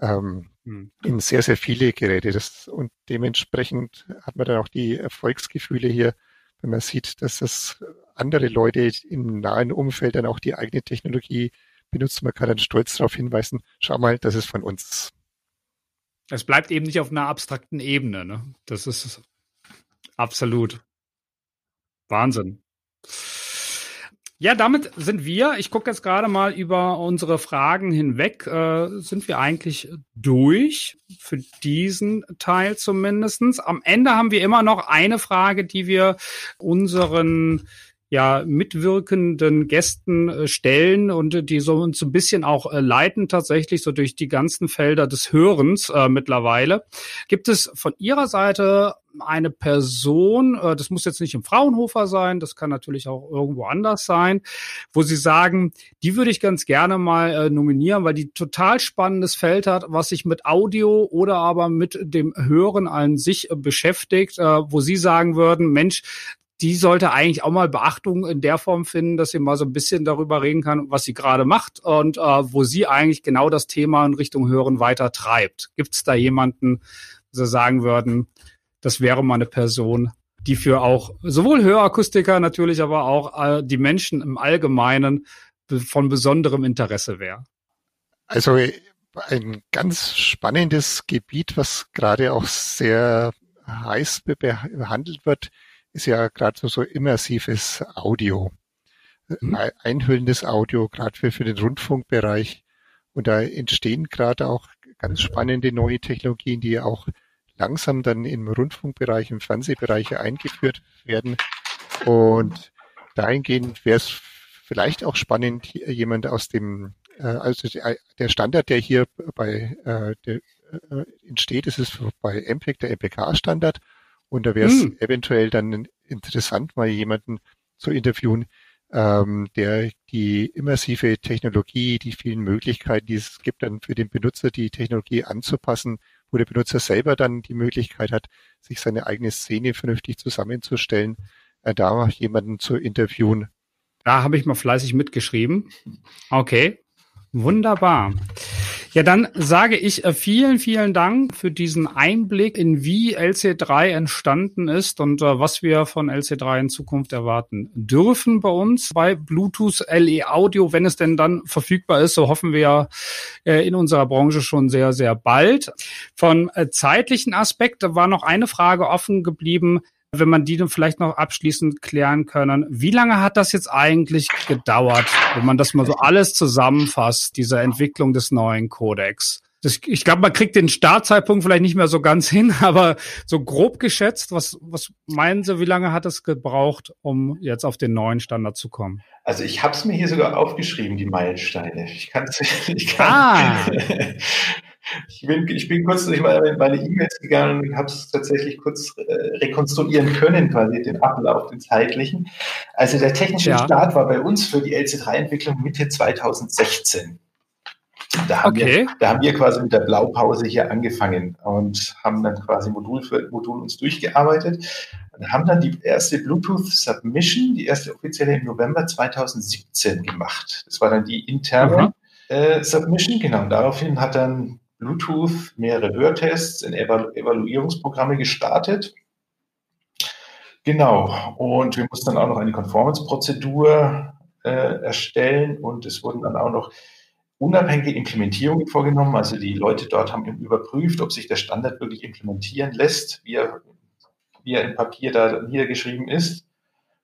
Ähm, hm. in sehr, sehr viele Geräte. Das, und dementsprechend hat man dann auch die Erfolgsgefühle hier, wenn man sieht, dass das andere Leute im nahen Umfeld dann auch die eigene Technologie benutzen. Man kann dann stolz darauf hinweisen, schau mal, das ist von uns. Es bleibt eben nicht auf einer abstrakten Ebene. Ne? Das ist absolut Wahnsinn. Ja, damit sind wir, ich gucke jetzt gerade mal über unsere Fragen hinweg, äh, sind wir eigentlich durch für diesen Teil zumindestens. Am Ende haben wir immer noch eine Frage, die wir unseren ja mitwirkenden Gästen äh, stellen und äh, die so uns ein bisschen auch äh, leiten tatsächlich so durch die ganzen Felder des Hörens äh, mittlerweile. Gibt es von Ihrer Seite eine Person, äh, das muss jetzt nicht im Fraunhofer sein, das kann natürlich auch irgendwo anders sein, wo Sie sagen, die würde ich ganz gerne mal äh, nominieren, weil die total spannendes Feld hat, was sich mit Audio oder aber mit dem Hören an sich äh, beschäftigt, äh, wo Sie sagen würden, Mensch, die sollte eigentlich auch mal Beachtung in der Form finden, dass sie mal so ein bisschen darüber reden kann, was sie gerade macht und äh, wo sie eigentlich genau das Thema in Richtung Hören weiter treibt. Gibt es da jemanden, sie sagen würden, das wäre mal eine Person, die für auch sowohl Hörakustiker natürlich, aber auch äh, die Menschen im Allgemeinen von besonderem Interesse wäre? Also ein ganz spannendes Gebiet, was gerade auch sehr heiß behandelt wird, ist ja gerade so, so immersives Audio, mhm. einhüllendes Audio, gerade für, für den Rundfunkbereich. Und da entstehen gerade auch ganz spannende neue Technologien, die auch langsam dann im Rundfunkbereich, im Fernsehbereich eingeführt werden. Und dahingehend wäre es vielleicht auch spannend, jemand aus dem, äh, also der Standard, der hier bei äh, der, äh, entsteht, ist es bei MPEG der MPK-Standard. Und da wäre es hm. eventuell dann interessant, mal jemanden zu interviewen, ähm, der die immersive Technologie, die vielen Möglichkeiten, die es gibt, dann für den Benutzer die Technologie anzupassen, wo der Benutzer selber dann die Möglichkeit hat, sich seine eigene Szene vernünftig zusammenzustellen, äh, da jemanden zu interviewen. Da habe ich mal fleißig mitgeschrieben. Okay, wunderbar. Ja, dann sage ich äh, vielen, vielen Dank für diesen Einblick in wie LC3 entstanden ist und äh, was wir von LC3 in Zukunft erwarten dürfen bei uns bei Bluetooth LE Audio, wenn es denn dann verfügbar ist. So hoffen wir äh, in unserer Branche schon sehr, sehr bald. Von zeitlichen Aspekt war noch eine Frage offen geblieben wenn man die dann vielleicht noch abschließend klären können. Wie lange hat das jetzt eigentlich gedauert, wenn man das mal so alles zusammenfasst, diese Entwicklung des neuen Codex? Das, ich glaube, man kriegt den Startzeitpunkt vielleicht nicht mehr so ganz hin, aber so grob geschätzt, was, was meinen Sie, wie lange hat es gebraucht, um jetzt auf den neuen Standard zu kommen? Also ich habe es mir hier sogar aufgeschrieben, die Meilensteine. Ich kann es ich kann, ah. Ich bin, ich bin kurz durch meine, meine E-Mails gegangen und habe es tatsächlich kurz äh, rekonstruieren können, quasi den Ablauf, den zeitlichen. Also der technische ja. Start war bei uns für die LC3-Entwicklung Mitte 2016. Da haben, okay. wir, da haben wir quasi mit der Blaupause hier angefangen und haben dann quasi Modul für Modul uns durchgearbeitet und haben dann die erste Bluetooth Submission, die erste offizielle im November 2017 gemacht. Das war dann die interne mhm. äh, Submission, genau. Und daraufhin hat dann Bluetooth mehrere Hörtests in Evalu Evaluierungsprogramme gestartet. Genau, und wir mussten dann auch noch eine Conformance-Prozedur äh, erstellen und es wurden dann auch noch unabhängige Implementierungen vorgenommen. Also die Leute dort haben überprüft, ob sich der Standard wirklich implementieren lässt, wie er, wie er im Papier da niedergeschrieben ist.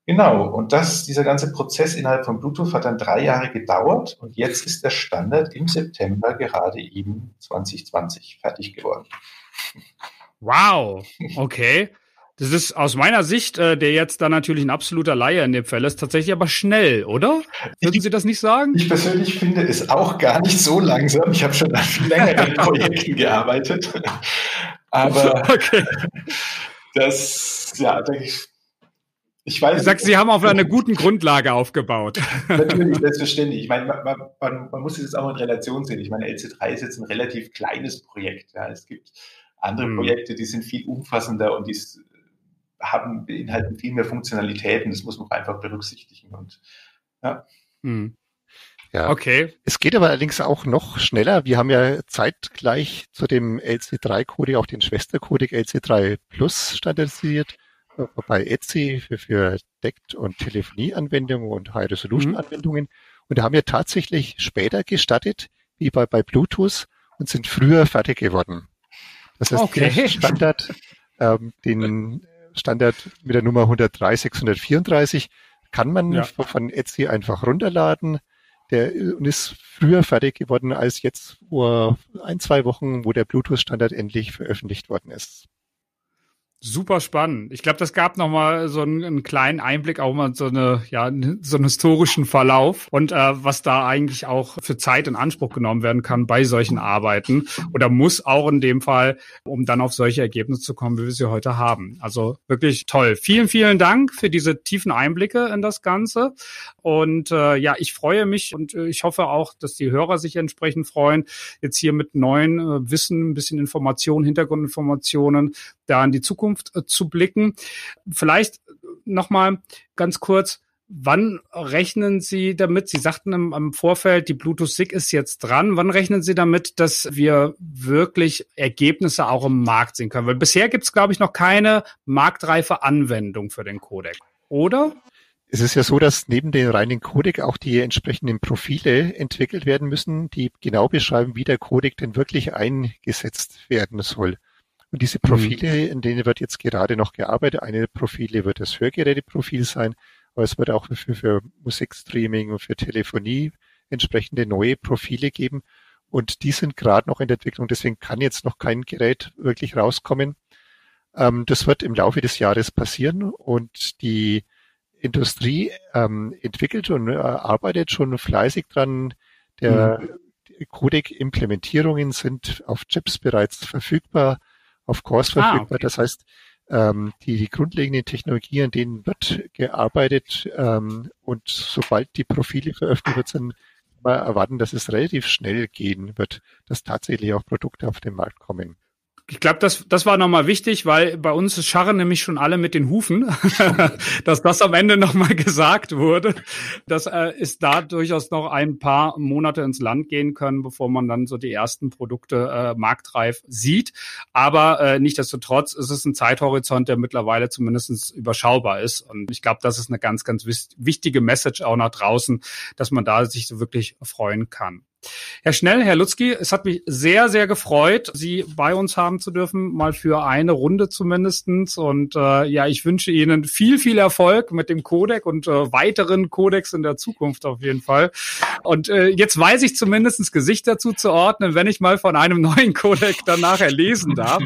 Genau, und das, dieser ganze Prozess innerhalb von Bluetooth hat dann drei Jahre gedauert und jetzt ist der Standard im September gerade eben 2020 fertig geworden. Wow, okay. Das ist aus meiner Sicht, äh, der jetzt da natürlich ein absoluter Laie in dem Fall ist, tatsächlich aber schnell, oder? Würden Sie das nicht sagen? Ich persönlich finde es auch gar nicht so langsam. Ich habe schon an längeren Projekten gearbeitet. Aber okay. das, ja, denke ich, ich weiß. Du sagst, Sie haben auf einer guten Grundlage aufgebaut. Natürlich, selbstverständlich. Ich meine, man, man, man muss es jetzt auch in Relation sehen. Ich meine, LC3 ist jetzt ein relativ kleines Projekt. Ja. Es gibt andere hm. Projekte, die sind viel umfassender und die haben, beinhalten viel mehr Funktionalitäten. Das muss man einfach berücksichtigen. Und, ja. Hm. Ja. Okay. Es geht aber allerdings auch noch schneller. Wir haben ja zeitgleich zu dem LC3-Codec auch den Schwestercodec LC3 Plus standardisiert bei Etsy für, für Deckt- und Telefonieanwendungen und High-Resolution-Anwendungen. Mhm. Und da haben wir tatsächlich später gestartet, wie bei, bei Bluetooth, und sind früher fertig geworden. Das heißt, okay. der Standard, ähm, den Standard mit der Nummer 103 634 kann man ja. von Etsy einfach runterladen. Der und ist früher fertig geworden als jetzt vor ein, zwei Wochen, wo der Bluetooth-Standard endlich veröffentlicht worden ist. Super spannend. Ich glaube, das gab noch mal so einen, einen, kleinen Einblick auch mal so eine ja so einen historischen Verlauf und äh, was da eigentlich auch für Zeit in Anspruch genommen werden kann bei solchen Arbeiten oder muss auch in dem Fall, um dann auf solche Ergebnisse zu kommen, wie wir sie heute haben. Also wirklich toll. Vielen vielen Dank für diese tiefen Einblicke in das Ganze und äh, ja, ich freue mich und äh, ich hoffe auch, dass die Hörer sich entsprechend freuen, jetzt hier mit neuen äh, Wissen, ein bisschen Informationen, Hintergrundinformationen da in die Zukunft äh, zu blicken. Vielleicht nochmal ganz kurz, Wann rechnen Sie damit? Sie sagten im, im, Vorfeld, die Bluetooth SIG ist jetzt dran. Wann rechnen Sie damit, dass wir wirklich Ergebnisse auch im Markt sehen können? Weil bisher gibt es, glaube ich, noch keine marktreife Anwendung für den Codec. Oder? Es ist ja so, dass neben den reinen Codec auch die entsprechenden Profile entwickelt werden müssen, die genau beschreiben, wie der Codec denn wirklich eingesetzt werden soll. Und diese mhm. Profile, in denen wird jetzt gerade noch gearbeitet. Eine Profile wird das Hörgeräteprofil sein, aber es wird auch für, für Musikstreaming und für Telefonie entsprechende neue Profile geben. Und die sind gerade noch in der Entwicklung, deswegen kann jetzt noch kein Gerät wirklich rauskommen. Ähm, das wird im Laufe des Jahres passieren und die Industrie ähm, entwickelt und äh, arbeitet schon fleißig dran. Der mhm. Codec-Implementierungen sind auf Chips bereits verfügbar auf Cores ah, verfügbar. Okay. Das heißt, ähm, die, die grundlegenden Technologien, an denen wird gearbeitet ähm, und sobald die Profile veröffentlicht sind wir erwarten, dass es relativ schnell gehen wird, dass tatsächlich auch Produkte auf den Markt kommen. Ich glaube, das, das war nochmal wichtig, weil bei uns scharren nämlich schon alle mit den Hufen, dass das am Ende nochmal gesagt wurde, dass äh, es da durchaus noch ein paar Monate ins Land gehen können, bevor man dann so die ersten Produkte äh, marktreif sieht. Aber äh, nichtdestotrotz ist es ein Zeithorizont, der mittlerweile zumindest überschaubar ist. Und ich glaube, das ist eine ganz, ganz wichtige Message auch nach draußen, dass man da sich so wirklich freuen kann. Herr Schnell, Herr Lutzki, es hat mich sehr, sehr gefreut, Sie bei uns haben zu dürfen, mal für eine Runde zumindestens. Und äh, ja, ich wünsche Ihnen viel, viel Erfolg mit dem Codec und äh, weiteren Codecs in der Zukunft auf jeden Fall. Und äh, jetzt weiß ich zumindestens Gesicht dazu zu ordnen, wenn ich mal von einem neuen Codec dann nachher lesen darf.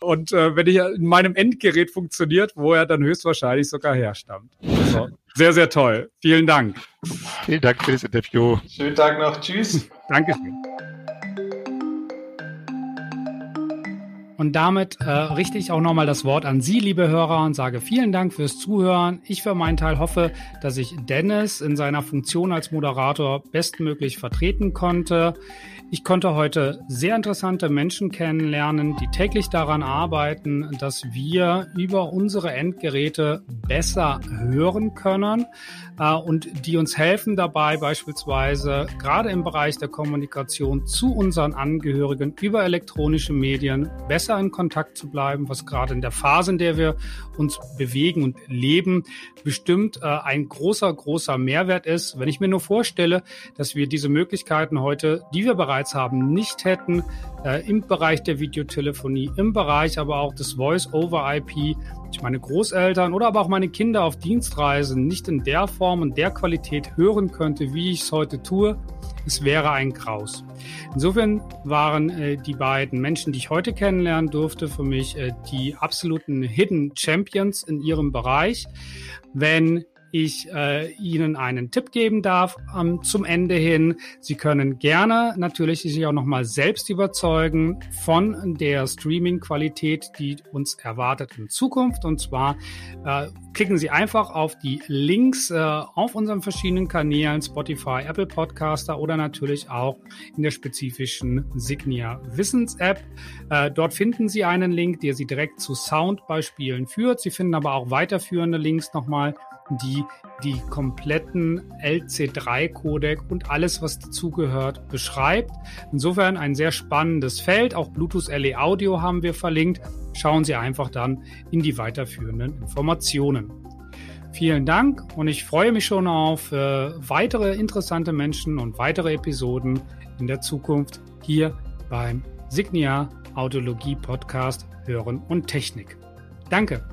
Und äh, wenn ich in meinem Endgerät funktioniert, wo er dann höchstwahrscheinlich sogar herstammt. Also, sehr, sehr toll. Vielen Dank. Vielen Dank für das Interview. Schönen Tag noch. Tschüss. Dankeschön. Und damit äh, richte ich auch nochmal das Wort an Sie, liebe Hörer, und sage vielen Dank fürs Zuhören. Ich für meinen Teil hoffe, dass ich Dennis in seiner Funktion als Moderator bestmöglich vertreten konnte. Ich konnte heute sehr interessante Menschen kennenlernen, die täglich daran arbeiten, dass wir über unsere Endgeräte besser hören können und die uns helfen dabei beispielsweise gerade im Bereich der Kommunikation zu unseren Angehörigen über elektronische Medien besser in Kontakt zu bleiben, was gerade in der Phase, in der wir uns bewegen und leben, bestimmt äh, ein großer, großer Mehrwert ist. Wenn ich mir nur vorstelle, dass wir diese Möglichkeiten heute, die wir bereits bereits haben, nicht hätten, äh, im Bereich der Videotelefonie, im Bereich aber auch des Voice-over-IP, ich meine Großeltern oder aber auch meine Kinder auf Dienstreisen nicht in der Form und der Qualität hören könnte, wie ich es heute tue, es wäre ein Graus. Insofern waren äh, die beiden Menschen, die ich heute kennenlernen durfte, für mich äh, die absoluten Hidden Champions in ihrem Bereich. Wenn ich äh, Ihnen einen Tipp geben darf ähm, zum Ende hin. Sie können gerne natürlich sich auch nochmal selbst überzeugen von der Streaming-Qualität, die uns erwartet in Zukunft. Und zwar äh, klicken Sie einfach auf die Links äh, auf unseren verschiedenen Kanälen, Spotify, Apple Podcaster oder natürlich auch in der spezifischen Signia Wissens-App. Äh, dort finden Sie einen Link, der Sie direkt zu Soundbeispielen führt. Sie finden aber auch weiterführende Links nochmal die die kompletten LC3-Codec und alles, was dazugehört, beschreibt. Insofern ein sehr spannendes Feld. Auch Bluetooth LE Audio haben wir verlinkt. Schauen Sie einfach dann in die weiterführenden Informationen. Vielen Dank und ich freue mich schon auf äh, weitere interessante Menschen und weitere Episoden in der Zukunft hier beim Signia Audiologie Podcast Hören und Technik. Danke.